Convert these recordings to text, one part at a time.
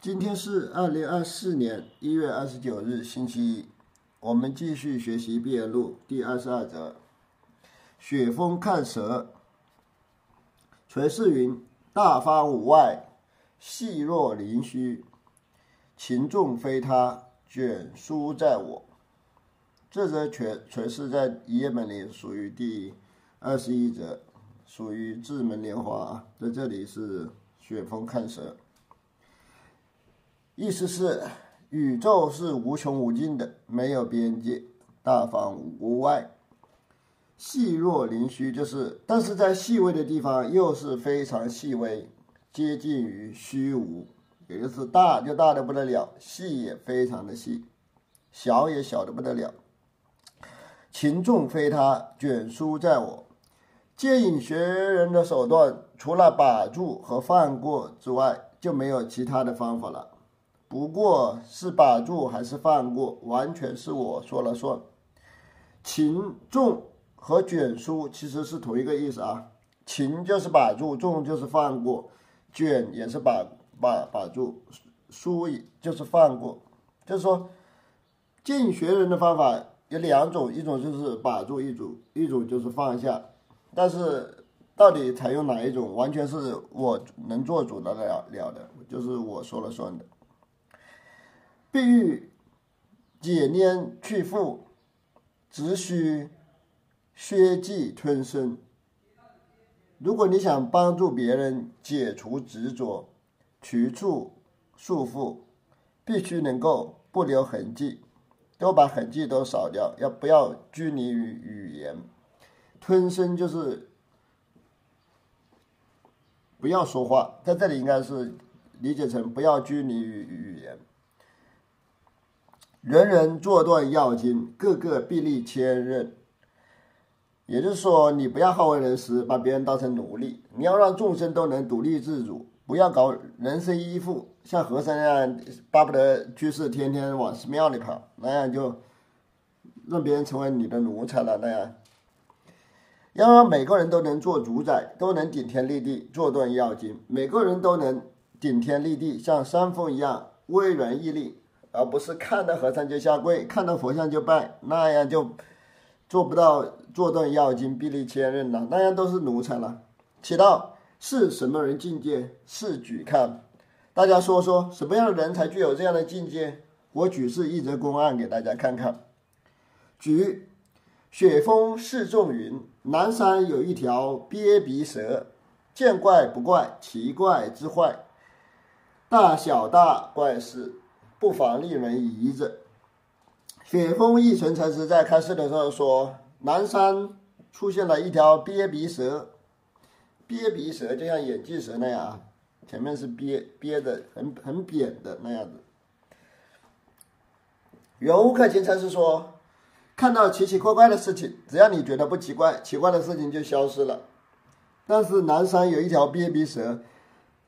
今天是二零二四年一月二十九日，星期一。我们继续学习《毕业录》第二十二则。雪峰看蛇，垂世云：大方无外，细若凌虚。情重非他，卷书在我。这则全全是在一页本里属于第二十一则，属于智门莲花啊。在这里是雪峰看蛇。意思是，宇宙是无穷无尽的，没有边界，大方无外，细若凌虚，就是，但是在细微的地方又是非常细微，接近于虚无，也就是大就大的不得了，细也非常的细，小也小的不得了。情重非他，卷书在我。借引学人的手段，除了把住和放过之外，就没有其他的方法了。不过是把住还是放过，完全是我说了算。擒重和卷书其实是同一个意思啊，擒就是把住，重就是放过，卷也是把把把住，书就是放过。就是说，进学人的方法有两种，一种就是把住，一种一种就是放下。但是到底采用哪一种，完全是我能做主的了了的，就是我说了算的。必欲解拈去缚，只需削迹吞声。如果你想帮助别人解除执着、去除束缚，必须能够不留痕迹，都把痕迹都扫掉，要不要拘泥于语言？吞声就是不要说话，在这里应该是理解成不要拘泥于语言。人人做断要经，个个必立千仞。也就是说，你不要好为人师，把别人当成奴隶。你要让众生都能独立自主，不要搞人身依附，像和尚那样，巴不得居士天天往寺庙里跑，那样就让别人成为你的奴才了。那样，要让每个人都能做主宰，都能顶天立地，做断要经。每个人都能顶天立地，像山峰一样巍然屹立。而不是看到和尚就下跪，看到佛像就拜，那样就做不到坐断要经、臂力千仞了，那样都是奴才了。起到是什么人境界？是举看，大家说说什么样的人才具有这样的境界？我举示一则公案给大家看看。举雪峰示众云：南山有一条鳖鼻蛇，见怪不怪，奇怪之坏，大小大怪事。不妨令人疑着。雪峰一存禅师在开示的时候说：“南山出现了一条鳖鼻蛇，鳖鼻蛇就像眼镜蛇那样啊，前面是鳖鳖的，很很扁的那样子。”圆悟克勤禅师说：“看到奇奇怪怪的事情，只要你觉得不奇怪，奇怪的事情就消失了。但是南山有一条鳖鼻蛇，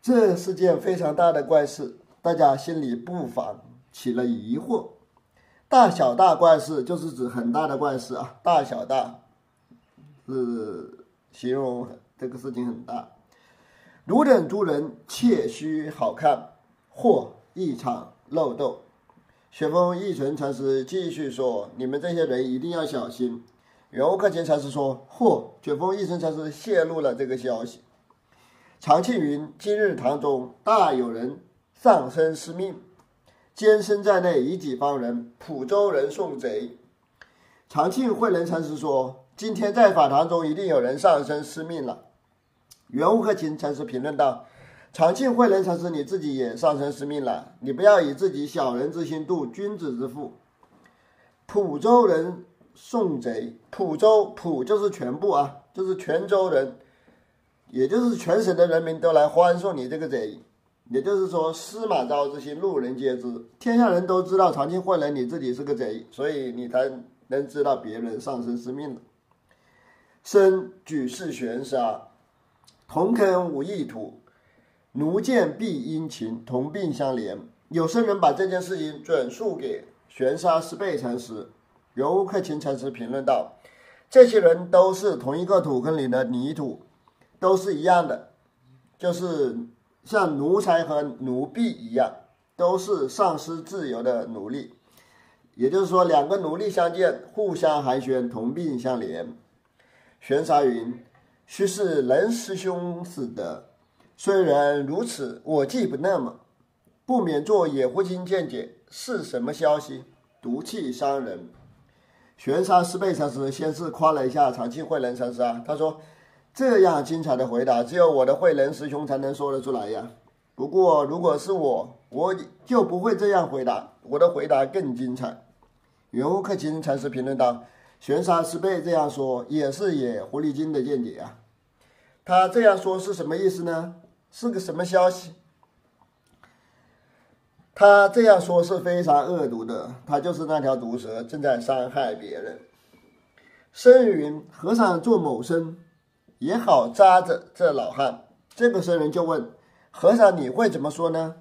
这是件非常大的怪事。”大家心里不妨起了疑惑：大小大怪事就是指很大的怪事啊，大小大是形容这个事情很大。汝等诸人切须好看，或一场漏斗。雪峰一存禅师继续说：“你们这些人一定要小心。”圆悟克勤禅师说：“嚯！”雪峰一存禅师泄露了这个消息。常庆云：“今日堂中大有人。”丧身失命，监生在内，以己方人。蒲州人送贼。长庆慧能禅师说：“今天在法堂中，一定有人丧生失命了。”袁悟克勤禅师评论道：“长庆慧能禅师，你自己也丧生失命了，你不要以自己小人之心度君子之腹。”蒲州人送贼，蒲州蒲就是全部啊，就是泉州人，也就是全省的人民都来欢送你这个贼。也就是说，司马昭之心，路人皆知。天下人都知道长庆慧能你自己是个贼，所以你才能知道别人丧生失命。生举世悬沙，同坑无异土，奴贱必殷勤，同病相怜。有生人把这件事情转述给玄沙师辈禅师，游克勤禅师评论道：“这些人都是同一个土坑里的泥土，都是一样的，就是。”像奴才和奴婢一样，都是丧失自由的奴隶。也就是说，两个奴隶相见，互相寒暄，同病相怜。玄沙云：“须是人师兄死的。虽然如此，我既不那么，不免做野狐精见解，是什么消息？毒气伤人。”玄沙师辈禅师先是夸了一下长庆慧能禅师啊，他说：“这样精彩的回答，只有我的慧能师兄才能说得出来呀。不过，如果是我，我就不会这样回答，我的回答更精彩。”圆悟克勤禅师评论道：“玄沙师辈这样说，也是野狐狸精的见解啊。他这样说是什么意思呢？是个什么消息？他这样说是非常恶毒的，他就是那条毒蛇正在伤害别人。僧云：和尚做某生，也好扎着这老汉。这个僧人就问和尚：你会怎么说呢？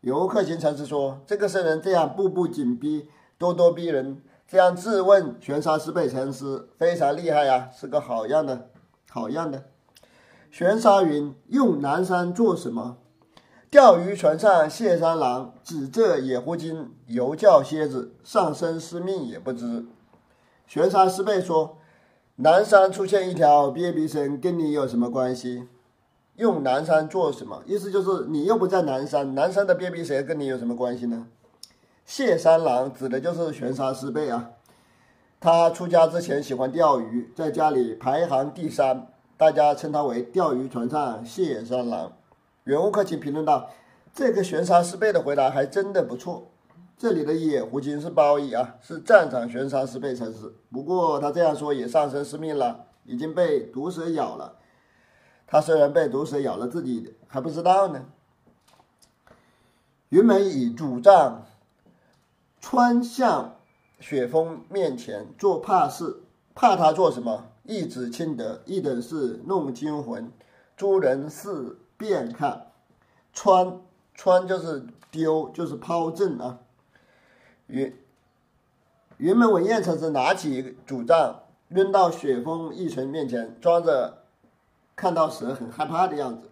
游客行禅师说：这个僧人这样步步紧逼，咄咄逼人，这样质问玄沙师辈禅师，非常厉害呀，是个好样的，好样的。玄沙云：用南山做什么？钓鱼船上谢三郎指这野狐精犹叫蝎子，上身失命也不知。玄沙师辈说：“南山出现一条鳖鼻神，跟你有什么关系？用南山做什么？意思就是你又不在南山，南山的鳖鼻蛇跟你有什么关系呢？”谢三郎指的就是玄沙师辈啊。他出家之前喜欢钓鱼，在家里排行第三，大家称他为钓鱼船上谢三郎。袁悟克勤评论道：“这个玄沙师辈的回答还真的不错。这里的野狐精是褒义啊，是战场悬沙师辈才是。不过他这样说也丧生失命了，已经被毒蛇咬了。他虽然被毒蛇咬了，自己还不知道呢。”云门以主杖穿向雪峰面前做怕事，怕他做什么？一指亲德，一等是弄惊魂，诸人是。便看，穿穿就是丢，就是抛掷啊。云云门文彦禅师拿起主杖，扔到雪峰一成面前，装着看到蛇很害怕的样子。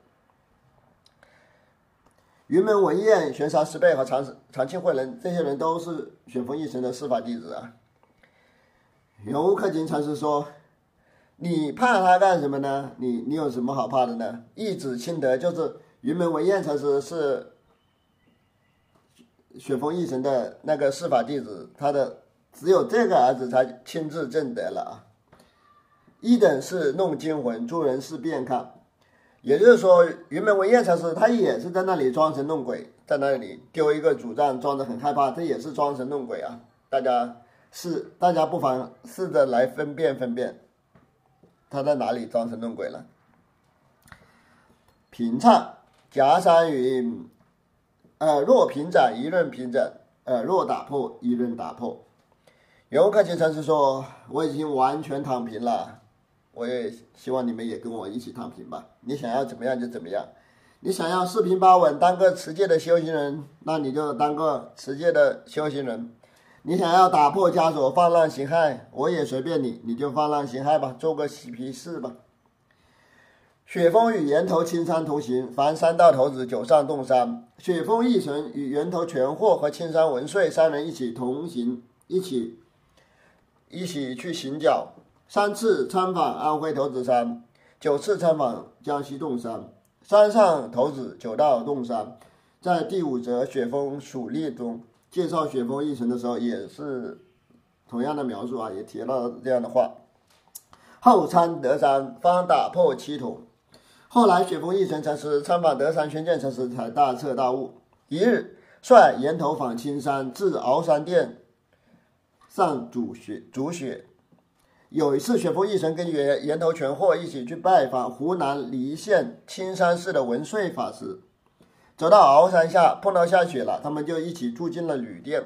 云门文彦、玄沙师辈和长长庆慧能这些人都是雪峰一成的司法弟子啊。游克勤禅师说。你怕他干什么呢？你你有什么好怕的呢？一指清德就是云门文彦禅师是雪峰一神的那个司法弟子，他的只有这个儿子才亲自证得了啊。一等是弄惊魂，诸人是便看，也就是说云门文彦禅师他也是在那里装神弄鬼，在那里丢一个主杖，装着很害怕，这也是装神弄鬼啊。大家是大家不妨试着来分辨分辨。他在哪里装神弄鬼了？平唱夹山云，呃，若平展一论平整，呃，若打破一论打破。游客进禅师说：“我已经完全躺平了，我也希望你们也跟我一起躺平吧。你想要怎么样就怎么样，你想要四平八稳当个持戒的修行人，那你就当个持戒的修行人。”你想要打破枷锁，放浪形骸，我也随便你，你就放浪形骸吧，做个嬉皮士吧。雪峰与源头青山同行，凡三道头子九上洞山。雪峰一神与源头全货和青山文穗三人一起同行，一起一起去行脚。三次参访安徽头子山，九次参访江西洞山。山上头子九道洞山，在第五则雪峰蜀列中。介绍雪峰一神的时候，也是同样的描述啊，也提到这样的话。后参德山，方打破七统。后来雪峰一神禅师参访德山宣鉴禅师，才大彻大悟。一日，率岩头访青山，至鳌山殿上煮雪煮雪。有一次，雪峰一神跟岩岩头全货一起去拜访湖南澧县青山寺的文穗法师。走到鳌山下，碰到下雪了，他们就一起住进了旅店。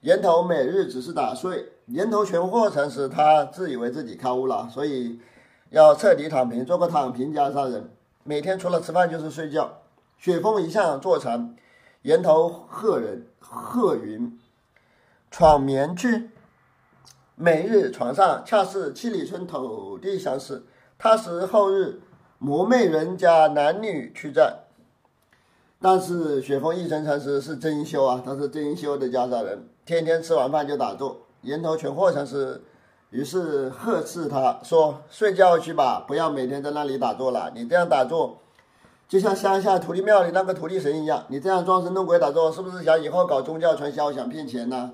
岩头每日只是打睡。岩头全货禅师他自以为自己开悟了，所以要彻底躺平，做个躺平家上人。每天除了吃饭就是睡觉。雪峰一向坐禅，岩头鹤人鹤云闯眠去。每日床上恰似七里春土地相似。他时后日魔魅人家男女去在。但是雪峰一成禅师是真修啊，他是真修的家沙人，天天吃完饭就打坐。岩头全货禅师于是呵斥他说：“睡觉去吧，不要每天在那里打坐了。你这样打坐，就像乡下土地庙里那个土地神一样。你这样装神弄鬼打坐，是不是想以后搞宗教传销，想骗钱呢？”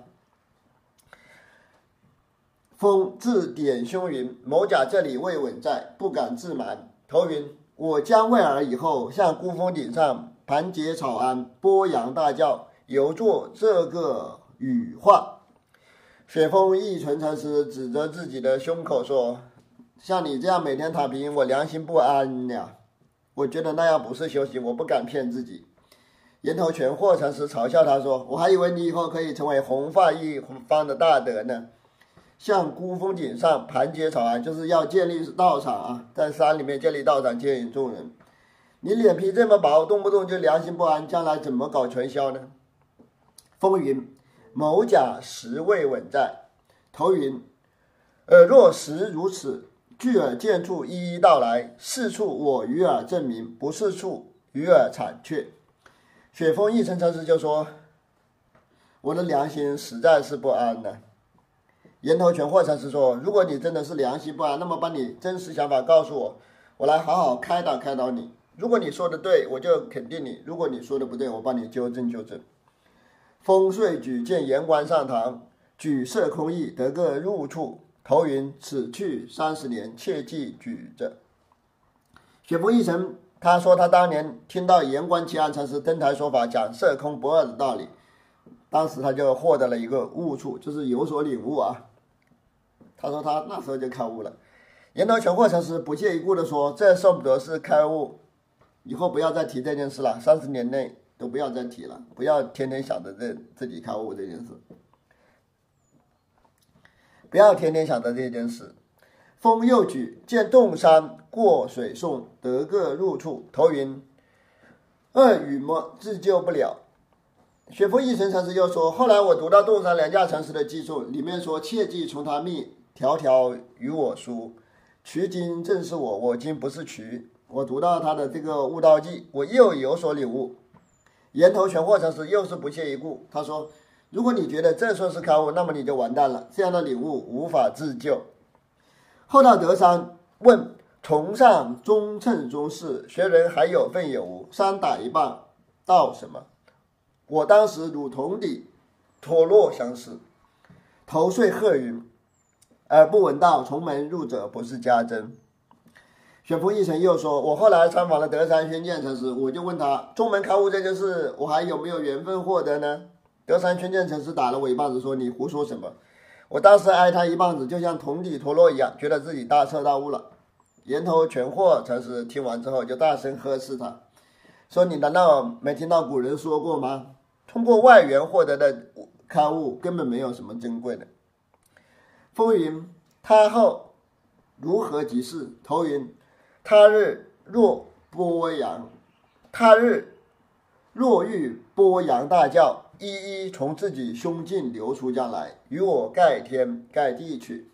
风自点胸云：“某甲这里未稳在，不敢自瞒。”头云：“我将未尔以后向孤峰顶上盘结草庵，波扬大教，犹作这个羽化。”雪峰一纯禅师指着自己的胸口说：“像你这样每天躺平，我良心不安呀！我觉得那样不是修行，我不敢骗自己。”岩头全货禅师嘲笑他说：“我还以为你以后可以成为红发一方的大德呢。像孤峰顶上盘结草庵，就是要建立道场啊，在山里面建立道场，接引众人。你脸皮这么薄，动不动就良心不安，将来怎么搞传销呢？”风云。某甲实未稳在，头云：呃，若实如此，具尔见处一一道来，是处我与尔证明，不是处与尔惨却。雪峰一成禅师就说：“我的良心实在是不安呢。”岩头全货禅师说：“如果你真的是良心不安，那么把你真实想法告诉我，我来好好开导开导你。如果你说的对，我就肯定你；如果你说的不对，我帮你纠正纠正。”风岁举荐言官上堂，举色空意，得个入处。头云：“此去三十年，切记举着。”雪峰一成，他说他当年听到言官齐安禅师登台说法，讲色空不二的道理，当时他就获得了一个悟处，就是有所领悟啊。他说他那时候就开悟了。言头全货禅师不屑一顾的说：“这算不得是开悟，以后不要再提这件事了。三十年内。”都不要再提了，不要天天想着这自己开悟这件事，不要天天想着这件事。风又举见洞山过水送得个入处，头云：恶语么自救不了。雪峰一成禅师又说：后来我读到洞山两架禅师的记述，里面说切记从他密，条条与我书。渠经正是我，我今不是渠。我读到他的这个悟道记，我又有所领悟。岩头全货禅师又是不屑一顾，他说：“如果你觉得这算是开悟，那么你就完蛋了。这样的领悟无法自救。”后到德山问：“崇尚中称中士，学人还有份有无？”三打一棒，道什么？我当时如同底脱落相似，头碎鹤云：“而不闻道，从门入者不是家珍。”雪峰一成又说：“我后来参访了德山宣鉴禅师，我就问他，中门开悟这件事，我还有没有缘分获得呢？”德山宣鉴禅师打了我一棒子，说：“你胡说什么？”我当时挨他一棒子，就像铜底脱落一样，觉得自己大彻大悟了。岩头全货禅师听完之后，就大声呵斥他，说：“你难道没听到古人说过吗？通过外缘获得的开悟，根本没有什么珍贵的。”风云他后如何即是？头云。他日若波扬，他日若欲播扬大教，一一从自己胸襟流出将来，与我盖天盖地去。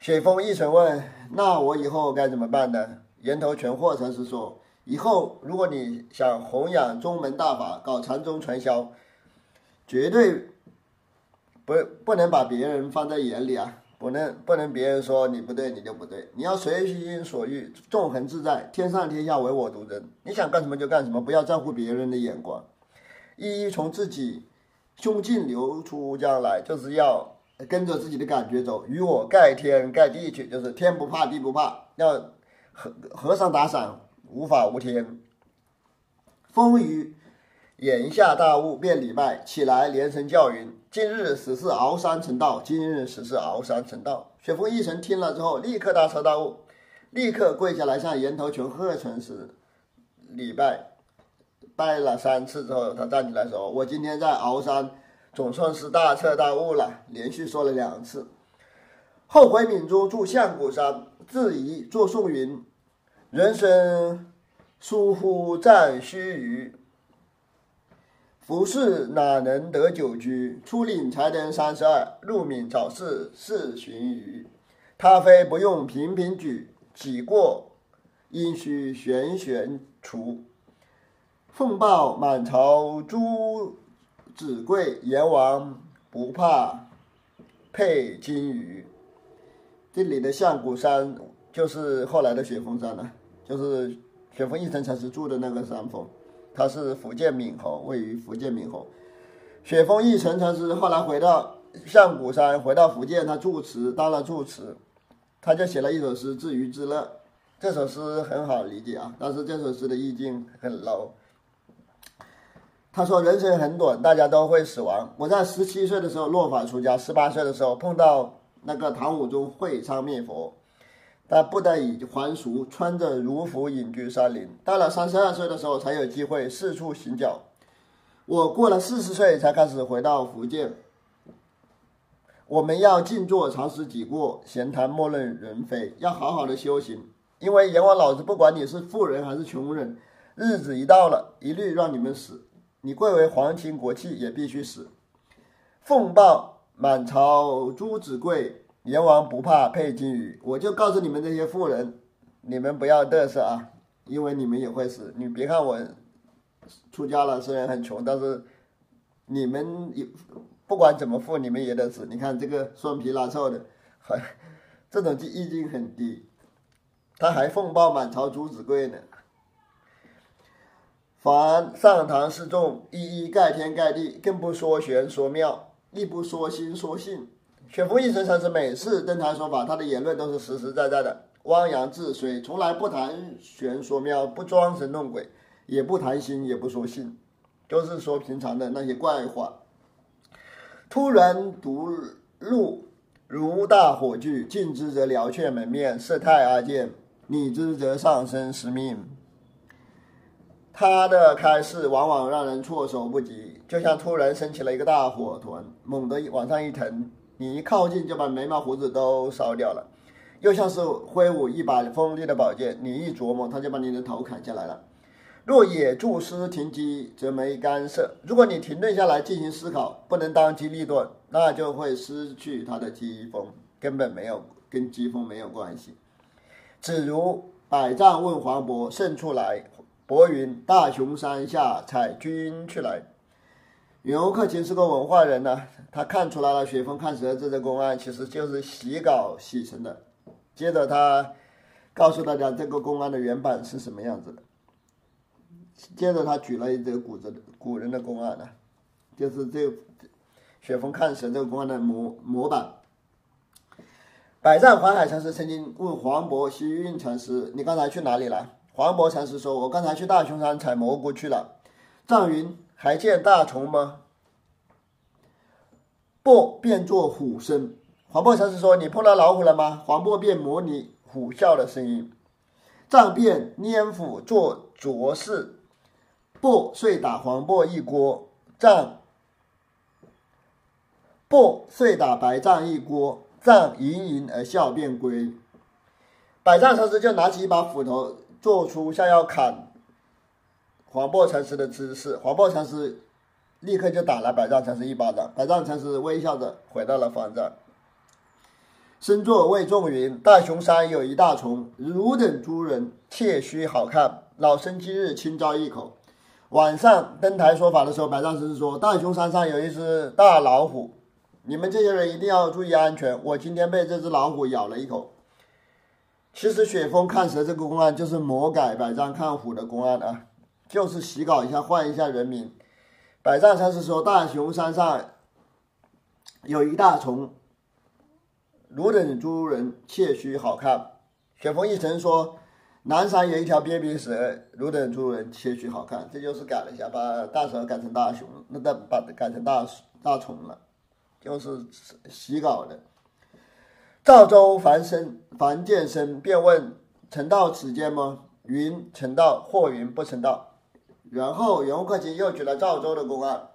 雪峰一成问：“那我以后该怎么办呢？”岩头全货禅师说：“以后如果你想弘扬宗门大法，搞禅宗传销，绝对不不能把别人放在眼里啊。”不能不能，别人说你不对，你就不对。你要随心所欲，纵横自在，天上天下唯我独尊。你想干什么就干什么，不要在乎别人的眼光。一一从自己胸襟流出将来，就是要跟着自己的感觉走。与我盖天盖地去，就是天不怕地不怕。要和和尚打伞，无法无天。风雨眼下大悟，便礼拜起来，连声叫云。今日始是鳌山成道，今日始是鳌山成道。雪峰一成听了之后，立刻大彻大悟，立刻跪下来向岩头群贺成师礼拜，拜了三次之后，他站起来说：“我今天在鳌山总算是大彻大悟了。”连续说了两次。后回闽中住象谷山，自疑作颂云：“人生疏忽暂须臾。”服侍哪能得久居？出岭才能三十二，入闽早逝四旬余。他非不用频频举，己过应须悬悬除。奉报满朝诸子贵，阎王不怕配金鱼。这里的象谷山就是后来的雪峰山了，就是雪峰一层禅师住的那个山峰，他是福建闽侯，位于福建闽侯。雪峰一层禅师后来回到象谷山，回到福建，他住持当了住持，他就写了一首诗《自娱自乐》。这首诗很好理解啊，但是这首诗的意境很 low。他说：“人生很短，大家都会死亡。我在十七岁的时候落法出家，十八岁的时候碰到那个唐武宗会昌灭佛，他不得已还俗，穿着儒服隐居山林。到了三十二岁的时候，才有机会四处行脚。我过了四十岁才开始回到福建。我们要静坐常思己过，闲谈莫论人非，要好好的修行。因为阎王老子不管你是富人还是穷人，日子一到了，一律让你们死。”你贵为皇亲国戚，也必须死。奉报满朝诸子贵，阎王不怕配金鱼。我就告诉你们这些富人，你们不要嘚瑟啊，因为你们也会死。你别看我出家了，虽然很穷，但是你们也不管怎么富，你们也得死。你看这个双皮拉臭的，很 这种意境很低。他还奉报满朝诸子贵呢。凡上堂示众，一一盖天盖地，更不说玄说妙，亦不说心说性。雪峰一生禅师每次登台说法，他的言论都是实实在在的，汪洋治水，从来不谈玄说妙，不装神弄鬼，也不谈心，也不说性，都是说平常的那些怪话。突然独路，如大火炬，近之则了却门面，色太阿见；拟之则上身失命。他的开示往往让人措手不及，就像突然升起了一个大火团，猛地往上一腾，你一靠近就把眉毛胡子都烧掉了；又像是挥舞一把锋利的宝剑，你一琢磨，他就把你的头砍下来了。若野注师停机，则没干涉；如果你停顿下来进行思考，不能当机立断，那就会失去他的机锋，根本没有跟机锋没有关系。只如百丈问黄渤胜出来。薄云大雄山下采君去来，袁克勤是个文化人呢，他看出来了雪峰看蛇这个公案其实就是洗稿洗成的。接着他告诉大家这个公案的原版是什么样子的。接着他举了一则古的古人的公案呢，就是这雪峰看蛇这个公案的模模板。百丈环海禅师曾经问黄渤、西运禅师：“你刚才去哪里了？”黄渤禅师说：“我刚才去大雄山采蘑菇去了。”藏云还见大虫吗？不，变作虎声。黄渤禅师说：“你碰到老虎了吗？”黄渤便模拟虎啸的声音。杖便拈斧做浊事，不遂打黄渤一锅。藏不遂打白藏一锅。藏盈盈而笑，便归。百丈禅师就拿起一把斧头。做出像要砍黄檗禅师的姿势，黄檗禅师立刻就打了百丈禅师一巴掌。百丈禅师微笑着回到了方丈，身坐谓众云：“大雄山有一大虫，汝等诸人切须好看。老身今日轻招一口。”晚上登台说法的时候，百丈禅师说：“大雄山上有一只大老虎，你们这些人一定要注意安全。我今天被这只老虎咬了一口。”其实雪峰看蛇这个公案就是魔改百丈看虎的公案啊，就是洗稿一下换一下人名。百丈禅师说大雄山上有一大虫，汝等诸人切须好看。雪峰一层说南山有一条鳖鼻蛇，汝等诸人切须好看。这就是改了一下，把大蛇改成大雄，那把把改成大大虫了，就是洗稿的。赵州凡生凡见生，便问：“曾到此间吗？”云：“曾到。”或云：“不曾到。”然后袁克勤又举了赵州的公案。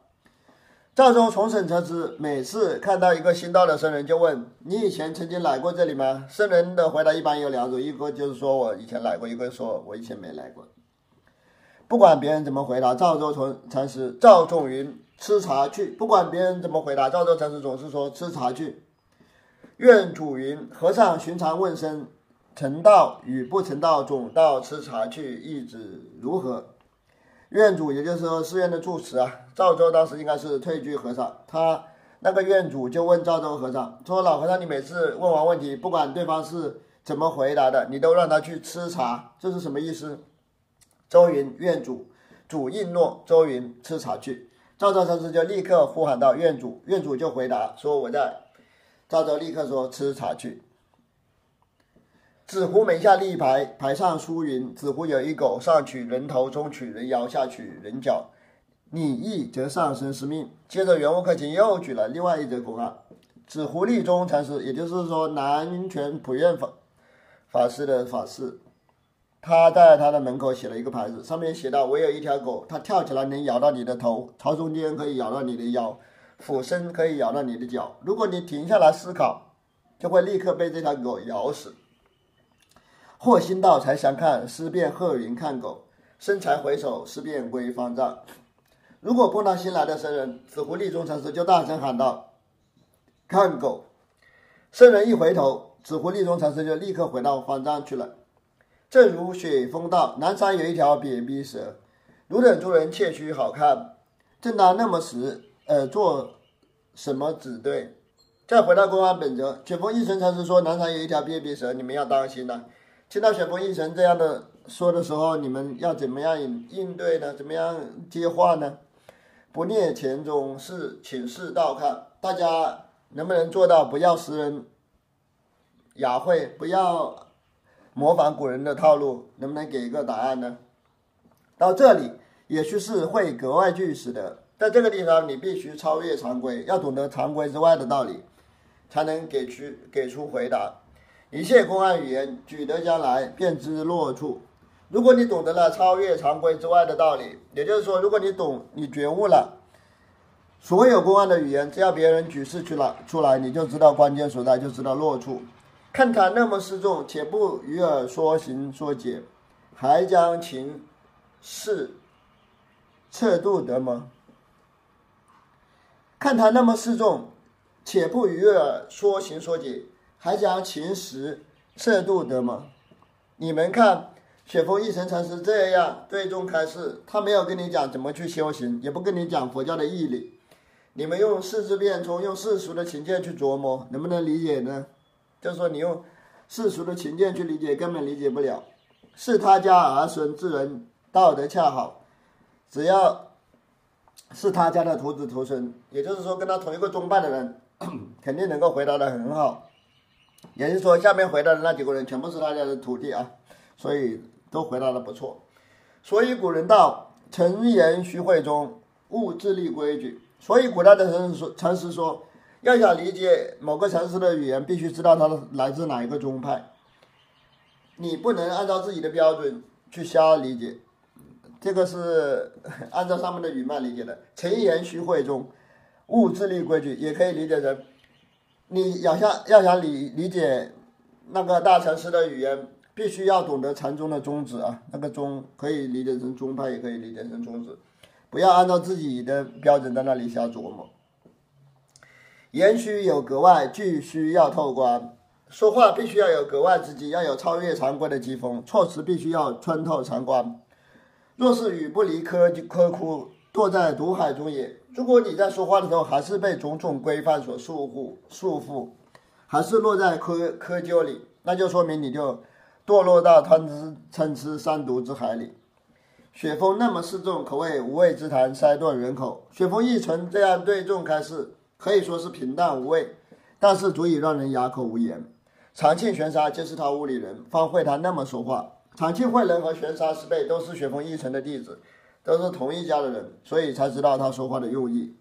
赵州从审车之，每次看到一个新到的僧人，就问：“你以前曾经来过这里吗？”僧人的回答一般有两种，一个就是说我以前来过，一个说我以前没来过。不管别人怎么回答，赵州从禅师赵仲云吃茶去。不管别人怎么回答，赵州禅师总是说吃茶去。愿主云：和尚寻常问声，成道与不成道，总到吃茶去，意指如何？院主，也就是说寺院的住持啊，赵州当时应该是退居和尚，他那个院主就问赵州和尚说：“老和尚，你每次问完问题，不管对方是怎么回答的，你都让他去吃茶，这是什么意思？”周云院主主应诺，周云吃茶去。赵州禅师就立刻呼喊到院主，院主就回答说：“我在。”赵州立刻说：“吃茶去。”紫湖门下立一牌，牌上书云：“紫湖有一狗，上取人头，中取人腰，下取人脚。你意则上身是命。”接着袁悟克勤又举了另外一则公案：紫湖立中禅师，也就是说南泉普愿法法师的法师，他在他的门口写了一个牌子，上面写道：“我有一条狗，它跳起来能咬到你的头，朝中间可以咬到你的腰，俯身可以咬到你的脚。如果你停下来思考，就会立刻被这条狗咬死。”或心道才相看，思变鹤云看狗；生才回首，思变归方丈。如果碰到新来的僧人，紫狐立中禅师就大声喊道：“看狗！”僧人一回头，紫狐立中禅师就立刻回到方丈去了。正如雪峰道：“南山有一条扁鼻蛇，汝等诸人窃须好看。”正当那么时，呃，做什么指对？再回到公安本则，雪峰一成禅师说：“南山有一条扁鼻蛇，你们要当心呐。”听到旋风一成这样的说的时候，你们要怎么样应应对呢？怎么样接话呢？不念前中事，请示倒看，大家能不能做到不要识人雅慧，不要模仿古人的套路？能不能给一个答案呢？到这里，也许是会格外具实的，在这个地方，你必须超越常规，要懂得常规之外的道理，才能给出给出回答。一切公案语言，举得将来，便知落处。如果你懂得了超越常规之外的道理，也就是说，如果你懂，你觉悟了，所有公案的语言，只要别人举示出来，出来，你就知道关键所在，就知道落处。看他那么示众，且不与尔说行说解，还将情事测度得吗？看他那么示众，且不与尔说行说解。还讲勤实测度得吗？你们看雪峰一成禅师这样对众开示，他没有跟你讲怎么去修行，也不跟你讲佛教的义理。你们用世之变通，用世俗的情见去琢磨，能不能理解呢？就是说，你用世俗的情见去理解，根本理解不了。是他家儿孙之人，道德恰好，只要是他家的徒子徒孙，也就是说跟他同一个宗派的人，肯定能够回答的很好。也就是说，下面回答的那几个人全部是他家的徒弟啊，所以都回答的不错。所以古人道：“诚言虚会中，勿自立规矩。”所以古代的人说，禅师说，要想理解某个禅师的语言，必须知道他的来自哪一个宗派。你不能按照自己的标准去瞎理解，这个是按照上面的语脉理解的。诚言虚会中，勿自立规矩，也可以理解成。你要想要想理理解那个大城市的语言，必须要懂得禅宗的宗旨啊。那个宗可以理解成宗派，也可以理解成宗旨，不要按照自己的标准在那里瞎琢磨。言须有格外，句须要透光。说话必须要有格外之机，要有超越常规的机锋，措辞必须要穿透常观。若是语不离科科窟，落在毒海中也。如果你在说话的时候还是被种种规范所束缚束缚，还是落在窠窠臼里，那就说明你就堕落到贪吃嗔吃三毒之海里。雪峰那么示众，可谓无味之谈，塞断人口。雪峰一成这样对众开示，可以说是平淡无味，但是足以让人哑口无言。长庆玄沙就是他屋里人，方会他那么说话。长庆慧人和玄沙师辈都是雪峰一成的弟子。都是同一家的人，所以才知道他说话的用意。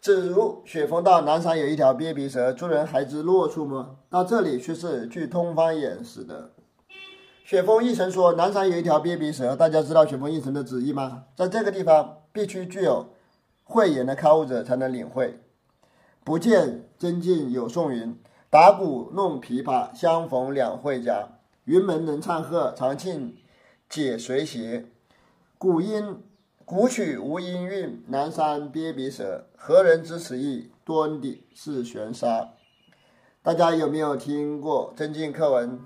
只如雪峰道南山有一条鳖鼻蛇，诸人还知落处吗？那这里却是据通方言使的。雪峰一成说南山有一条鳖鼻蛇，大家知道雪峰一成的旨意吗？在这个地方，必须具有慧眼的开悟者才能领会。不见真境有宋云：打鼓弄琵琶，相逢两会家。云门能唱和，长庆解随邪。古音。古曲无音韵，南山憋鼻舌，何人知此意？端的是玄沙。大家有没有听过曾进课文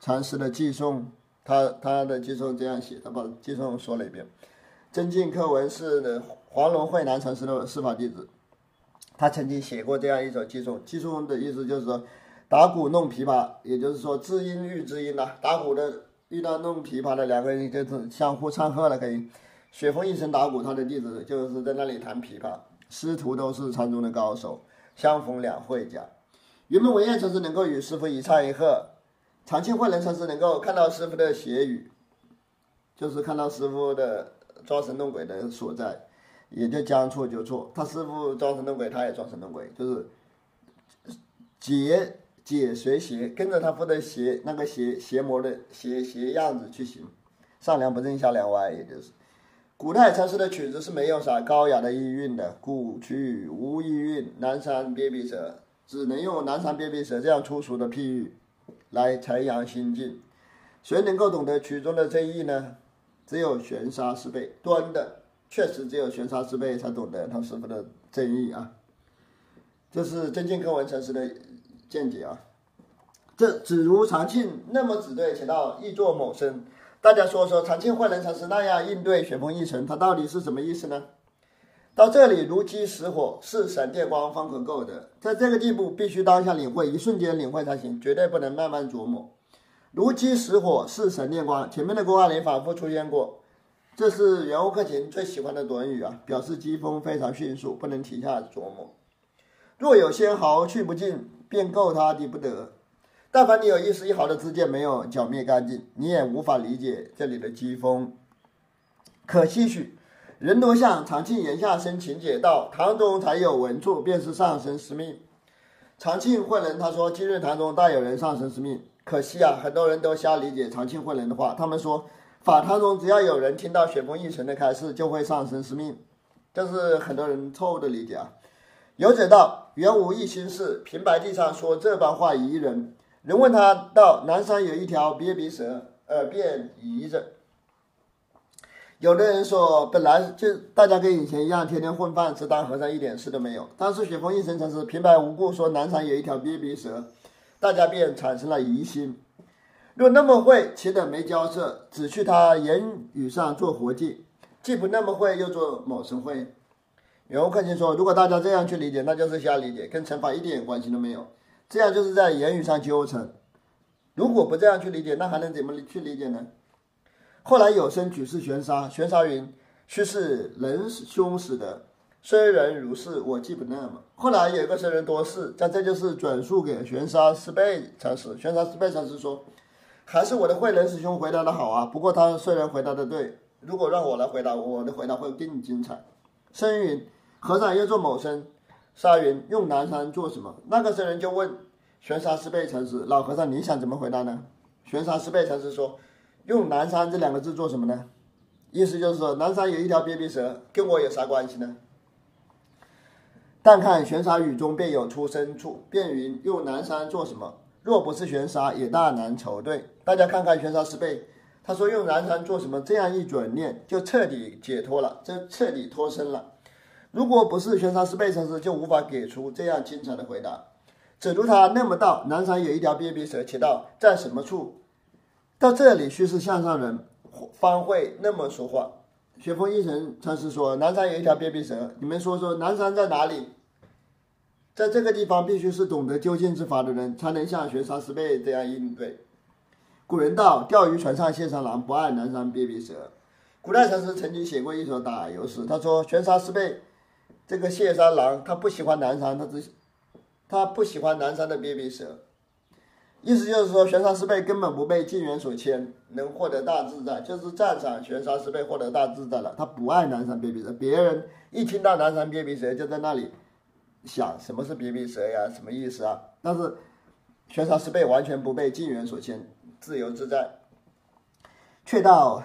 禅师的寄送？他他的寄送这样写，他把寄送说了一遍。曾进课文是黄龙会南禅师的师法弟子，他曾经写过这样一首寄送。寄送的意思就是说，打鼓弄琵琶，也就是说知音遇知音呐。打鼓的遇到弄琵琶的两个人就是相互唱和了，可以。雪峰一声打鼓，他的弟子就是在那里弹琵琶，师徒都是禅宗的高手，相逢两会家。云门文彦禅师能够与师傅一唱一和，长庆慧能禅师能够看到师傅的邪语，就是看到师傅的。装神弄鬼的所在，也就将错就错。他师傅装神弄鬼，他也装神弄鬼，就是解解随邪，跟着他父的邪那个邪邪魔的邪邪样子去行，上梁不正下梁歪，也就是。古代禅师的曲子是没有啥高雅的意韵的，古曲无意韵，南山别比舌，只能用南山别比舌这样粗俗的譬喻来才扬心境。谁能够懂得曲中的真意呢？只有玄沙师辈端的，确实只有玄沙师辈才懂得他师傅的真意啊。这是真进科文禅师的见解啊。这子如长庆那么只对，且道亦作某身。大家说说长庆慧能禅师那样应对旋风一尘，他到底是什么意思呢？到这里如饥食火，是闪电光方可够的。在这个地步，必须当下领会，一瞬间领会才行，绝对不能慢慢琢磨。如饥食火，是闪电光。前面的公案里反复出现过，这是袁悟克勤最喜欢的短语啊，表示疾风非常迅速，不能停下琢磨。若有纤毫去不尽，便够他的不得。但凡你有一丝一毫的知见没有剿灭干净，你也无法理解这里的机锋。可唏嘘，人多像长庆言下生情解道，堂中才有文处，便是上生司命。长庆混人他说，今日堂中大有人上生司命。可惜啊，很多人都瞎理解长庆混人的话。他们说法堂中只要有人听到雪峰一成的开示，就会上生司命，这是很多人错误的理解啊。有者道：原无一心事，平白地上说这般话疑人。人问他道：南山有一条鳖鼻蛇，耳便疑着。有的人说，本来就大家跟以前一样，天天混饭吃，当和尚一点事都没有。但是雪峰一生禅师平白无故说南山有一条鳖鼻蛇。大家便产生了疑心。若那么会，岂等没交涉，只去他言语上做活计；既不那么会，又做某生会。袁悟克勤说：“如果大家这样去理解，那就是瞎理解，跟乘法一点关系都没有。这样就是在言语上纠缠。如果不这样去理解，那还能怎么去理解呢？”后来有声举世玄沙，玄沙云：“须是仁兄死的。”虽然如是，我记不那么。后来有个僧人多事，但这就是转述给玄沙师辈禅师。玄沙师辈禅师说：“还是我的慧能师兄回答的好啊。不过他虽然回答的对，如果让我来回答，我的回答会更精彩。”僧云：“和尚要做某僧。”沙云：“用南山做什么？”那个僧人就问玄沙师辈禅师：“老和尚，你想怎么回答呢？”玄沙师辈禅师说：“用南山这两个字做什么呢？”意思就是说，南山有一条鳖鼻蛇，跟我有啥关系呢？但看玄沙语中便有出生处，便云用南山做什么？若不是玄沙，也大难筹对。大家看看玄沙师辈，他说用南山做什么？这样一转念，就彻底解脱了，就彻底脱身了。如果不是玄沙师辈禅师，就无法给出这样精彩的回答。只如他那么道，南山有一条鳖鼻蛇，其道在什么处？到这里须是向上人方会那么说话。雪峰一成禅师说：“南山有一条鳖鼻蛇，你们说说南山在哪里？”在这个地方，必须是懂得究竟之法的人，才能像玄沙师辈这样应对。古人道：“钓鱼船上谢三郎，不爱南山鳖鼻蛇。”古代禅师曾经写过一首打油诗，他说：“玄沙师辈，这个谢三郎他不喜欢南山，他只他不喜欢南山的鳖鼻蛇。”意思就是说，玄沙师辈根本不被境缘所牵，能获得大自在，就是赞赏玄沙师辈获得大自在了。他不爱南山鳖鼻蛇，别人一听到南山鳖鼻蛇，就在那里。想什么是别鼻蛇呀？什么意思啊？但是玄沙师辈完全不被境缘所牵，自由自在。却到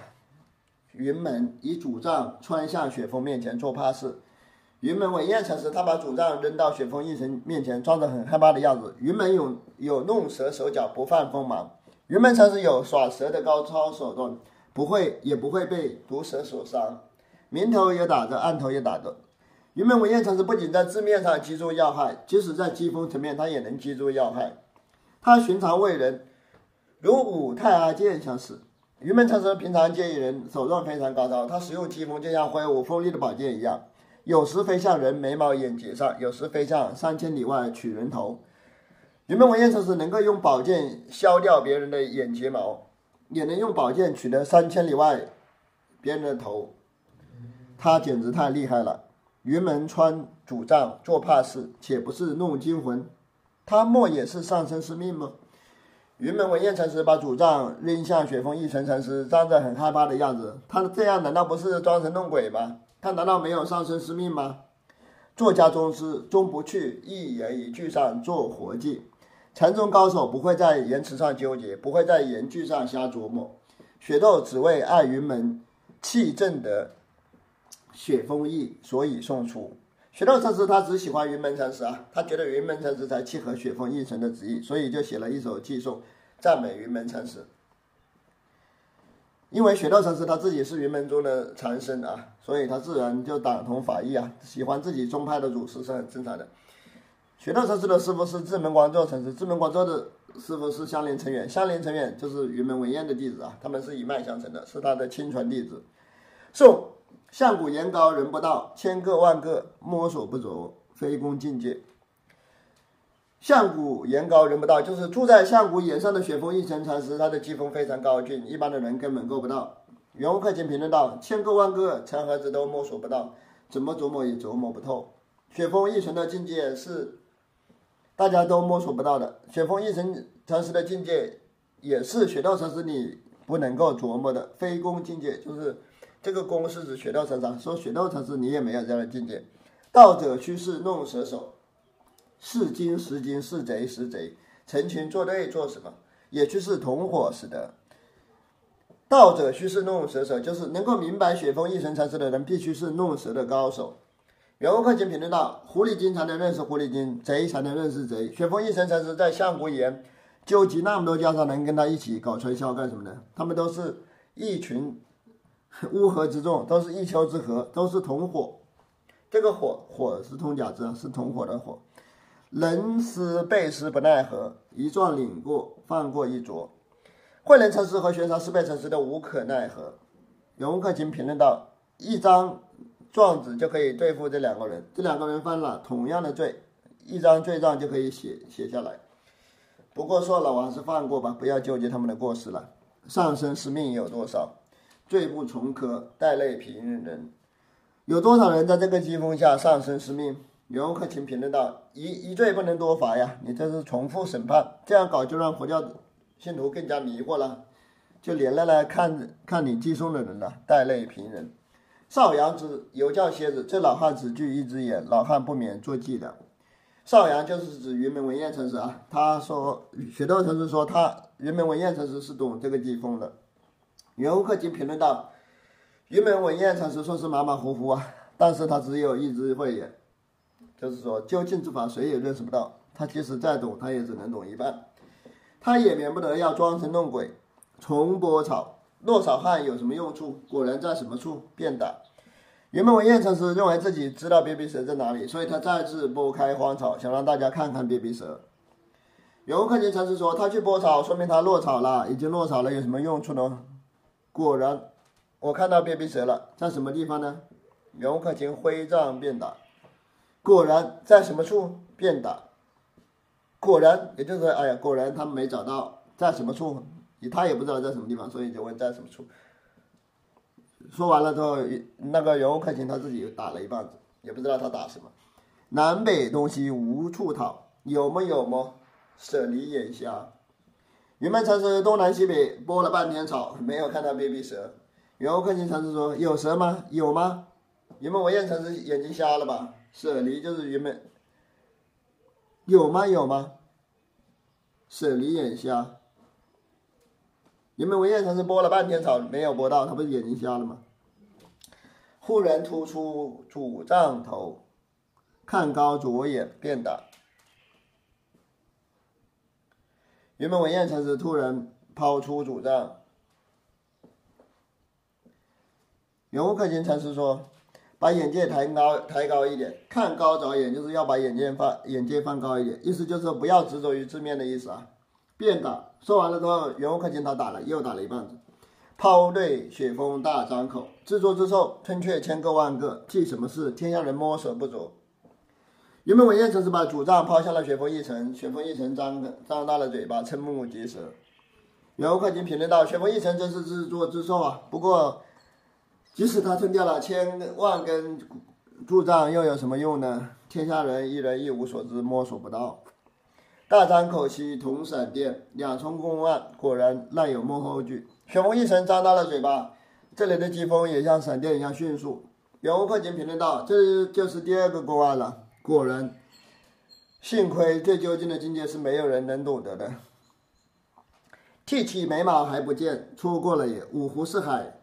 云门以主杖穿向雪峰面前做怕事。云门文彦禅师他把主杖扔到雪峰一成面前，装着很害怕的样子。云门有有弄蛇手脚，不犯锋芒。云门禅师有耍蛇的高超手段，不会也不会被毒蛇所伤。明头也打着，暗头也打着。云门文彦禅师不仅在字面上击中要害，即使在疾风层面，他也能击中要害。他寻常为人，如五太阿剑相似，云门禅师平常见人手段非常高超，他使用疾风就像挥舞锋利的宝剑一样，有时飞向人眉毛眼睫上，有时飞向三千里外取人头。云门文彦禅师能够用宝剑削掉别人的眼睫毛，也能用宝剑取得三千里外别人的头，他简直太厉害了。云门穿主杖做怕事，且不是弄惊魂，他莫也是上身是命吗？云门文彦禅师把主杖扔向雪峰一成禅师，张着很害怕的样子。他这样难道不是装神弄鬼吗？他难道没有上身是命吗？作家宗师终不去一言一句上做活计，禅宗高手不会在言辞上纠结，不会在言句上瞎琢磨。雪窦只为爱云门气正得雪峰意，所以送出。雪窦禅师他只喜欢云门禅师啊，他觉得云门禅师才契合雪峰一成的旨意，所以就写了一首寄颂，赞美云门禅师。因为雪窦禅师他自己是云门中的禅僧啊，所以他自然就党同法异啊，喜欢自己宗派的祖师是很正常的。雪窦禅师的师傅是智门光照禅师，智门光照的师傅是香莲成远，香莲成远就是云门文彦的弟子啊，他们是一脉相承的，是他的亲传弟子。宋。相古岩高人不到，千个万个摸索不着，非功境界。象谷岩高人不到，就是住在象谷岩上的雪峰一成禅师，他的机锋非常高峻，一般的人根本够不到。袁悟克经评论道：千个万个禅和子都摸索不到，怎么琢磨也琢磨不透。雪峰一成的境界是大家都摸索不到的，雪峰一成禅师的境界也是雪道禅师你不能够琢磨的，非功境界就是。这个功是指雪道禅师，说雪道禅师你也没有这样的境界。道者须是弄蛇手，是金是金，是贼是贼，成群作对做什么？也须是同伙使得。道者须是弄蛇手，就是能够明白雪峰一成禅师的人，必须是弄蛇的高手。袁悟克经评论道：狐狸精才能认识狐狸精，贼才能认识贼。雪峰一成禅师在相国岩纠集那么多家，长，能跟他一起搞传销干什么呢？他们都是一群。乌合之众，都是一丘之貉，都是同伙。这个火火是通假字，是同伙的伙。人思背时不奈何，一状领过，放过一着。慧能禅师和玄奘师辈禅师都无可奈何。袁克勤评论道：一张状纸就可以对付这两个人，这两个人犯了同样的罪，一张罪状就可以写写下来。不过说了，我还是放过吧，不要纠结他们的过失了。上生是命有多少？罪不从科，带泪平人。有多少人在这个疾风下上生是命？袁悟克请评论道：“一一罪不能多罚呀，你这是重复审判，这样搞就让佛教信徒更加迷惑了，就连累了看看你寄送的人了，带泪评人。”少阳之犹叫蝎子，这老汉只具一只眼，老汉不免做伎俩。少阳就是指云门文彦禅师啊，他说雪窦禅师说他云门文彦禅师是懂这个疾风的。袁悟克经评论道：“云门文彦禅师说是马马虎虎啊，但是他只有一只慧眼，就是说究竟之法谁也认识不到。他即使再懂，他也只能懂一半。他也免不得要装神弄鬼，重拨草。落草汉有什么用处？果然在什么处便打。原本文彦禅师认为自己知道别鼻蛇在哪里，所以他再次拨开荒草，想让大家看看别鼻蛇。袁悟克经禅师说，他去拨草，说明他落草了，已经落草了，有什么用处呢？”果然，我看到便鼻蛇了，在什么地方呢？袁克经挥杖便打，果然在什么处便打，果然也就是说，哎呀，果然他们没找到在什么处，他也不知道在什么地方，所以就问在什么处。说完了之后，那个袁悟克勤他自己打了一棒子，也不知道他打什么。南北东西无处讨，有么有么，舍离眼瞎。云门禅师东南西北拨了半天草，没有看到别鼻蛇。袁悟克勤禅师说：“有蛇吗？有吗？”云门文彦禅师眼睛瞎了吧？舍离就是原本，有吗？有吗？舍离眼瞎。云门文彦禅师播了半天草，没有播到，他不是眼睛瞎了吗？忽然突出主杖头，看高左眼便打。原本文彦禅师突然抛出主杖，袁悟克经禅师说：“把眼界抬高，抬高一点，看高着眼，就是要把眼界放眼界放高一点，意思就是不要执着于字面的意思啊。”便打说完了之后，袁悟克经他打了，又打了一棒子。抛对雪峰大张口，自作自受，春雀千个万个，记什么事？天下人摸索不着。原本文彦成是把主杖抛向了雪峰一成，雪峰一成张张大了嘴巴，瞠目结舌。袁克勤评论道：“雪峰一成真是自作自受啊！不过，即使他吞掉了千万根柱杖，又有什么用呢？天下人一人一无所知，摸索不到。大张口兮同闪电，两重公案，果然烂有幕后剧。雪峰一成张大了嘴巴，这里的疾风也像闪电一样迅速。袁克勤评论道：这就是第二个公案了。果然，幸亏最究竟的境界是没有人能懂得的。”剃起眉毛还不见，错过了也。五湖四海，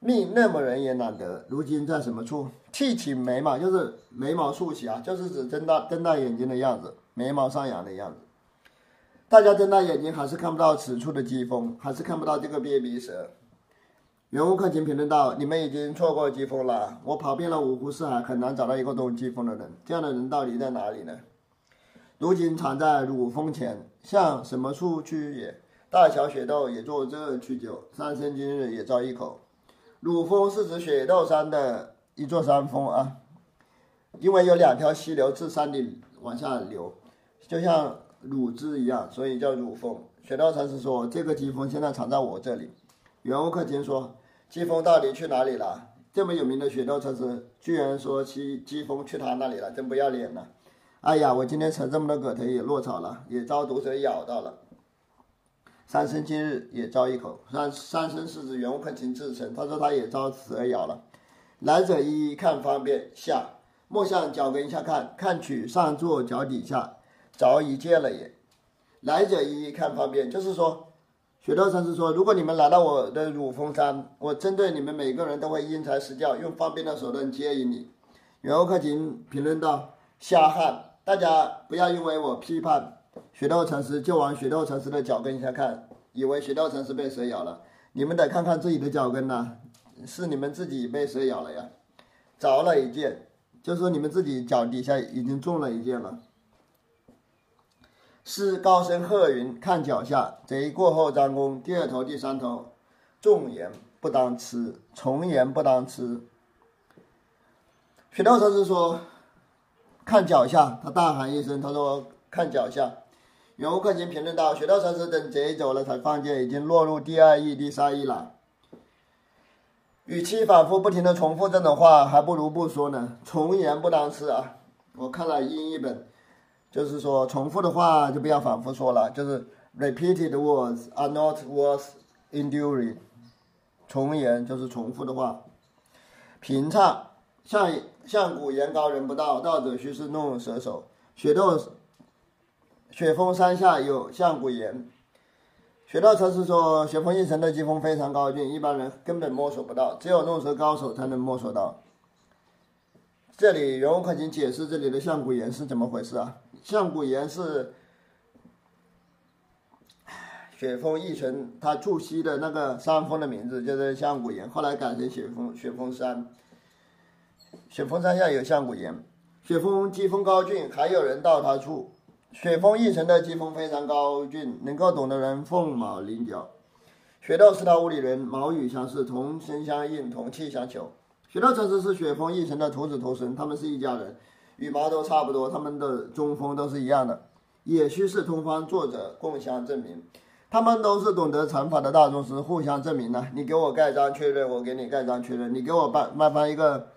命那么人也难得。如今在什么处？剃起眉毛就是眉毛竖起啊，就是指睁大睁大眼睛的样子，眉毛上扬的样子。大家睁大眼睛还是看不到此处的疾风，还是看不到这个鳖鼻蛇。袁无克勤评论道：“你们已经错过疾风了。我跑遍了五湖四海，很难找到一个懂疾风的人。这样的人到底在哪里呢？如今藏在乳峰前，向什么处去也？”大小雪豆也做这去酒，三生今日也招一口。乳峰是指雪窦山的一座山峰啊，因为有两条溪流自山顶往下流，就像乳汁一样，所以叫乳峰。雪窦禅师说：“这个疾风现在藏在我这里。”袁无克勤说：“疾风到底去哪里了？这么有名的雪窦禅师，居然说疾疾风去他那里了，真不要脸了！哎呀，我今天扯这么多葛藤也落草了，也遭毒蛇咬到了。”三生今日也遭一口，三三生是指袁无克勤自称，他说他也遭蛇咬了。来者一一看方便，下莫向脚跟下看，看取上坐脚底下，早已见了也。来者一一看方便，就是说，雪道禅师说，如果你们来到我的乳峰山，我针对你们每个人都会因材施教，用方便的手段接引你。袁无克勤评论道：瞎汉，大家不要因为我批判。雪道禅师就往雪道禅师的脚跟下看，以为雪道禅师被蛇咬了。你们得看看自己的脚跟呐，是你们自己被蛇咬了呀，着了一箭，就说你们自己脚底下已经中了一箭了。是高声喝云：“看脚下，贼过后张弓。第二头、第三头，重言不当吃，从言不当吃。”雪道禅师说：“看脚下！”他大喊一声：“他说看脚下！”袁无克勤评论道：“学道禅师等贼走了才放箭，已经落入第二意、第三意了。与其反复不停的重复这种话，还不如不说呢。重言不当吃啊！我看了英译本，就是说重复的话就不要反复说了，就是 repeated words are not worth enduring。重言就是重复的话。平唱，像像古言高人不道，道者须是弄蛇手。雪窦。雪峰山下有象谷岩。雪道禅师说，雪峰一层的疾风非常高峻，一般人根本摸索不到，只有弄蛇高手才能摸索到。这里袁无克请解释这里的象谷岩是怎么回事啊？象谷岩是雪峰一层它驻西的那个山峰的名字，就是象谷岩，后来改成雪峰雪峰山。雪峰山下有象谷岩，雪峰疾风高峻，还有人到他处。雪峰一层的疾风非常高峻，能够懂的人凤毛麟角。雪窦是他屋里人，毛羽相似，同声相应，同气相求。雪窦禅师是雪峰一层的徒子徒孙，他们是一家人，羽毛都差不多，他们的中风都是一样的。也须是通方作者共相证明，他们都是懂得禅法的大宗师，互相证明呢。你给我盖章确认，我给你盖章确认，你给我颁颁发一个。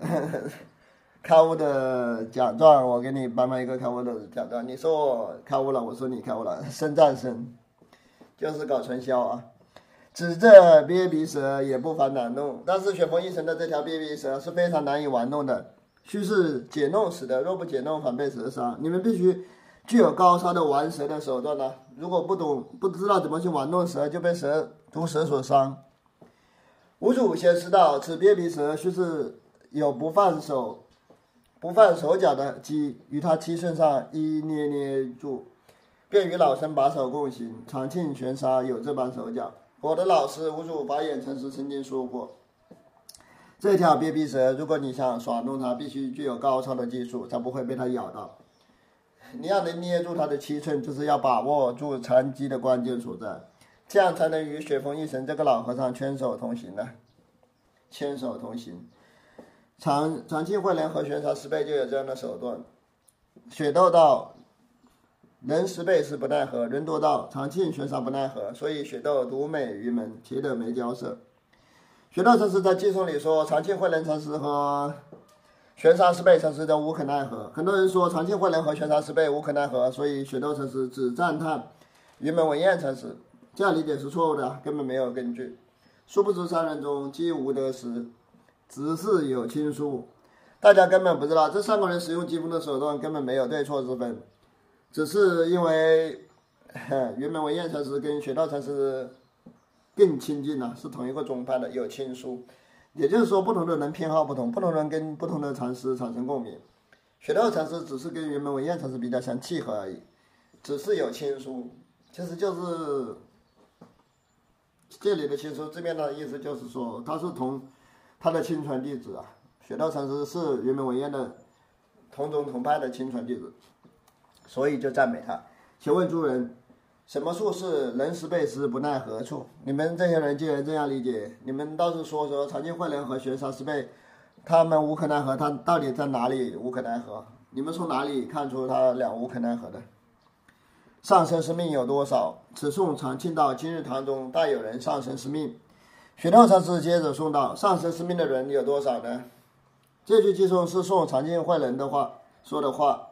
呵呵开悟的奖状，我给你颁发一个开悟的奖状。你说我开悟了，我说你开悟了，生战生，就是搞传销啊！指这鳖鼻蛇也不妨难弄，但是雪峰一层的这条鳖鼻蛇是非常难以玩弄的，须是解弄死的。若不解弄，反被蛇伤。你们必须具有高超的玩蛇的手段呢。如果不懂，不知道怎么去玩弄蛇，就被蛇毒蛇所伤。吴主先知道，此鳖鼻蛇须是有不放手。不放手脚的鸡，于他七寸上一捏捏住，便与老僧把手共行。长庆玄沙有这般手脚。我的老师无主法眼禅师曾经说过，这条鳖鼻蛇，如果你想耍弄它，必须具有高超的技术，才不会被它咬到。你要能捏住它的七寸，就是要把握住禅机的关键所在。这样才能与雪峰一神这个老和尚牵手同行呢。牵手同行，长长庆慧能和玄沙十倍就有这样的手段。雪窦道，人十倍是不奈何；人多道，长庆玄沙不奈何。所以雪窦独美于门，其德没交涉。雪窦禅师在寄送里说，长庆会能禅师和玄沙十倍禅师都无可奈何。很多人说长庆慧能和玄沙十倍无可奈何，所以雪窦禅师只赞叹云门文彦禅师。这样理解是错误的，根本没有根据。殊不知三人中既无得失，只是有亲疏。大家根本不知道，这三个人使用疾风的手段根本没有对错之分，只是因为云门文彦禅师跟雪道禅师更亲近了，是同一个宗派的，有亲疏。也就是说，不同的人偏好不同，不同人跟不同的禅师产生共鸣。雪道禅师只是跟云门文彦禅师比较相契合而已，只是有亲疏，其实就是。这里的亲疏字面的意思就是说，他是同他的亲传弟子啊。雪道禅师是云门文彦的同宗同派的亲传弟子，所以就赞美他。请问诸人，什么处是人师辈师不奈何处？你们这些人既然这样理解，你们倒是说说长庆慧能和玄沙师辈，他们无可奈何，他到底在哪里无可奈何？你们从哪里看出他俩无可奈何的？上生是命有多少？此颂常庆道：今日堂中大有人上生是命。雪道禅师接着说道：上生师命的人有多少呢？这句偈颂是宋常见坏人的话说的话。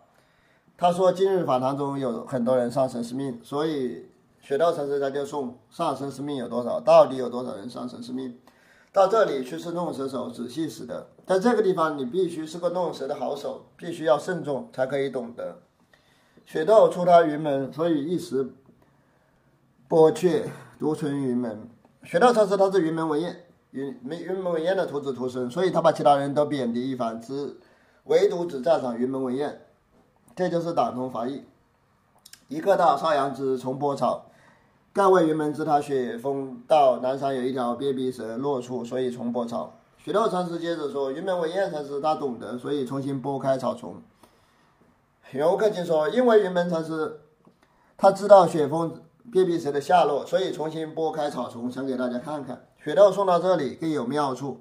他说今日法堂中有很多人上生师命，所以雪道禅师他就送上生师命有多少？到底有多少人上生师命？到这里去是弄蛇手仔细死的，在这个地方你必须是个弄蛇的好手，必须要慎重才可以懂得。雪窦出他云门，所以一时剥却独存云门。雪道禅师他是云门文彦，云云门文彦的徒子徒孙，所以他把其他人都贬低一番，只唯独只赞赏云门文彦。这就是党同伐异。一个到邵阳之重波草，干为云门之他雪峰到南山有一条鳖鼻蛇落处，所以重播草。雪道禅师接着说，云门文彦禅师他懂得，所以重新拨开草丛。游客就说：“因为云门禅师他知道雪峰鳖鼻蛇的下落，所以重新拨开草丛，想给大家看看。”雪道送到这里更有妙处。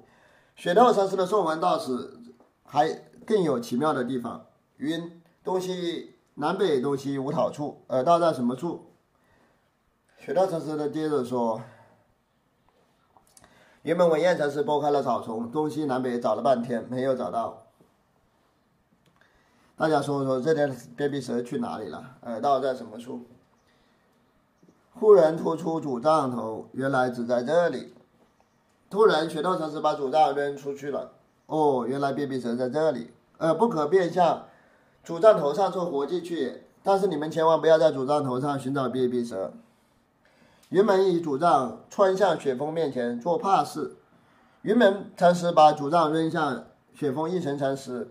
雪道禅师的送文到此还更有奇妙的地方。云东西南北东西无讨处，耳道在什么处？雪道禅师的接着说：“原本文彦禅师拨开了草丛，东西南北找了半天，没有找到。”大家说说这条鳖鼻蛇去哪里了？耳道在什么处？忽然突出主杖头，原来只在这里。突然，雪道禅师把主杖扔出去了。哦，原来鳖鼻蛇在这里。呃，不可变相主杖头上做活计去。但是你们千万不要在主杖头上寻找鳖鼻蛇。云门以主杖穿向雪峰面前做怕事。云门禅师把主杖扔向雪峰一神禅师。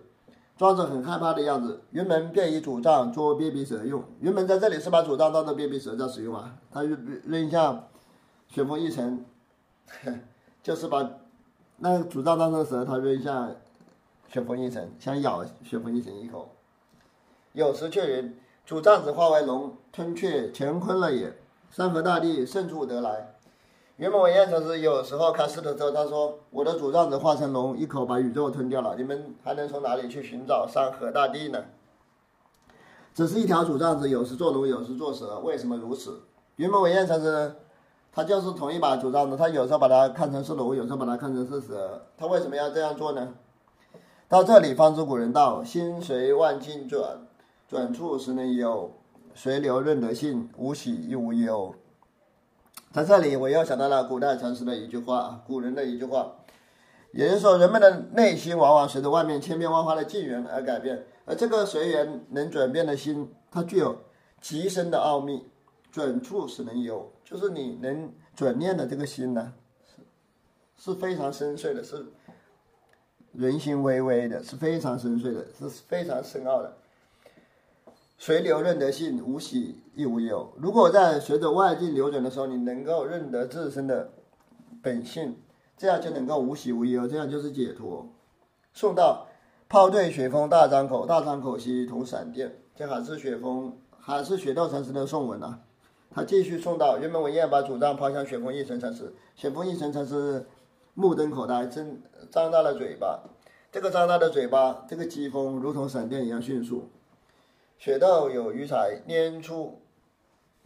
装着很害怕的样子，云门便以主杖捉鳖鼻蛇用。云门在这里是把主杖当做鳖鼻蛇在使用啊，他扔扔向雪峰一层，就是把那个主杖当成蛇，他扔向雪峰一层，想咬雪峰一层一口。有时却云主杖子化为龙吞却乾坤了也，山河大地胜处得来。云门文彦禅师有时候看石头之后，他说：“我的主杖子化成龙，一口把宇宙吞掉了。你们还能从哪里去寻找山河大地呢？只是一条主杖子，有时做龙，有时做蛇，为什么如此？”云门文彦禅师他就是同一把主杖子，他有时候把它看成是龙，有时候把它看成是蛇，他为什么要这样做呢？到这里，方知古人道：“心随万境转，转处时能有，随流任得性，无喜亦无忧。”在这里，我又想到了古代禅师的一句话，古人的一句话，也就是说，人们的内心往往随着外面千变万化的境缘而改变，而这个随缘能转变的心，它具有极深的奥秘。转处使能有，就是你能转念的这个心呢，是非常深邃的，是人心微微的，是非常深邃的，是非常深奥的。随流认得性，无喜亦无忧。如果在随着外境流转的时候，你能够认得自身的本性，这样就能够无喜无忧，这样就是解脱。送到抛对雪峰大张口，大张口兮同闪电。这还是雪峰，还是雪道禅师的颂文啊。他继续送到原本文彦把主张抛向雪峰一神禅师，雪峰一神禅师目瞪口呆，睁张大了嘴巴。这个张大的嘴巴，这个疾风如同闪电一样迅速。雪窦有余彩，拈出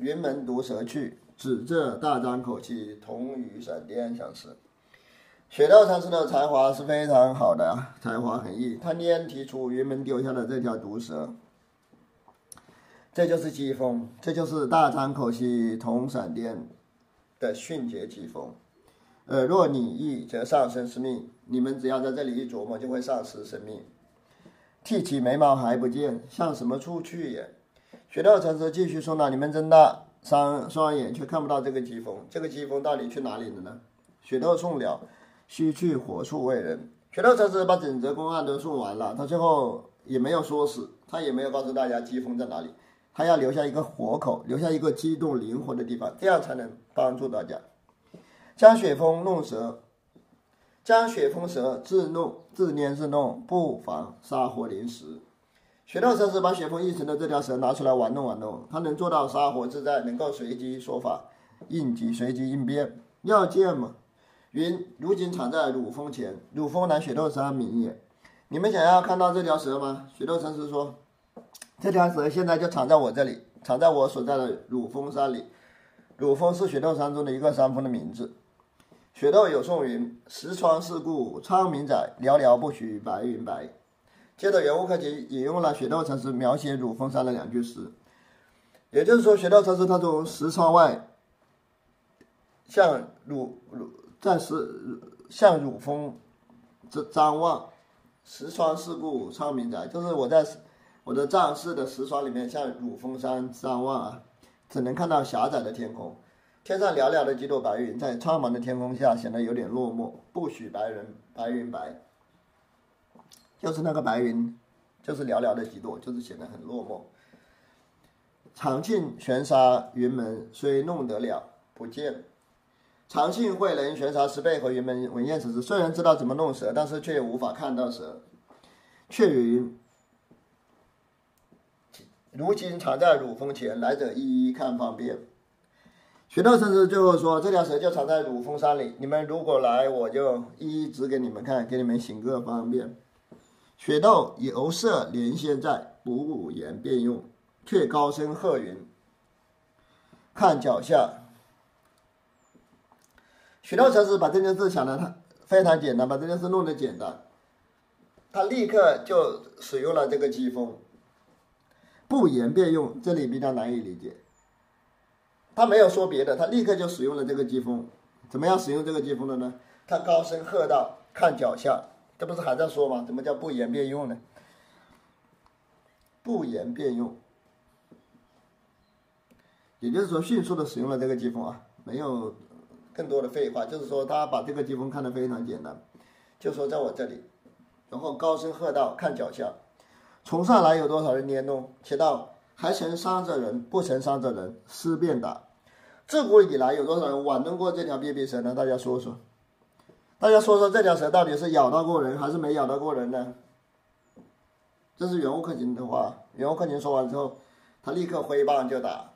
云门毒蛇去，指着大张口气，同与闪电相似。雪道禅师的才华是非常好的，才华横溢。他拈提出云门丢下的这条毒蛇，这就是疾风，这就是大张口气同闪电的迅捷疾风。呃，若你意，则上生是命。你们只要在这里一琢磨，就会丧失生命。剃起眉毛还不见，向什么处去也？雪窦禅师继续说道：“你们睁大双双眼，却看不到这个疾风。这个疾风到底去哪里了呢？”雪窦送了，须去火处为人？雪窦禅师把整则公案都送完了，他最后也没有说死，他也没有告诉大家疾风在哪里，他要留下一个活口，留下一个机动灵活的地方，这样才能帮助大家。将雪峰弄折。将雪封蛇自弄自拈自弄，不妨杀活临时。雪道禅师把雪峰一层的这条蛇拿出来玩弄玩弄，他能做到杀活自在，能够随机说法，应急随机应变。要见吗？云如今藏在乳峰前，乳峰乃雪窦山名也。你们想要看到这条蛇吗？雪窦禅师说：“这条蛇现在就藏在我这里，藏在我所在的乳峰山里。乳峰是雪窦山中的一个山峰的名字。”雪窦有宋云：“石川四顾苍冥载，寥寥不许白云白。”接着，袁悟克就引用了雪窦禅师描写乳峰山的两句诗，也就是说，雪窦禅师他从石窗外向乳乳在石向乳峰这张望，石川四顾苍冥宅，就是我在我的藏室的石川里面向乳峰山张望啊，只能看到狭窄的天空。天上寥寥的几朵白云，在苍茫的天空下显得有点落寞。不许白人白云白，就是那个白云，就是寥寥的几朵，就是显得很落寞。长庆悬沙云门，虽弄得了不见。长庆慧能悬沙石背和云门文彦此时虽然知道怎么弄蛇，但是却无法看到蛇。却云，如今藏在乳峰前，来者一一看方便。雪窦禅师最后说：“这条蛇就藏在乳峰山里，你们如果来，我就一一指给你们看，给你们行个方便。”雪窦由色连仙在，不言便用，却高声喝云：“看脚下！”雪窦禅师把这件事想的他非常简单，把这件事弄得简单，他立刻就使用了这个机锋。不言便用，这里比较难以理解。他没有说别的，他立刻就使用了这个机锋。怎么样使用这个机锋的呢？他高声喝道：“看脚下！”这不是还在说吗？怎么叫不言便用呢？不言便用，也就是说迅速的使用了这个疾风啊，没有更多的废话。就是说他把这个疾风看得非常简单，就说在我这里，然后高声喝道：“看脚下！”从上来有多少人捏弄？且道。还曾伤着人，不曾伤着人，思便打。自古以来，有多少人挽弄过这条便秘蛇呢？大家说说。大家说说，这条蛇到底是咬到过人，还是没咬到过人呢？这是袁悟克勤的话。袁悟克勤说完之后，他立刻挥棒就打。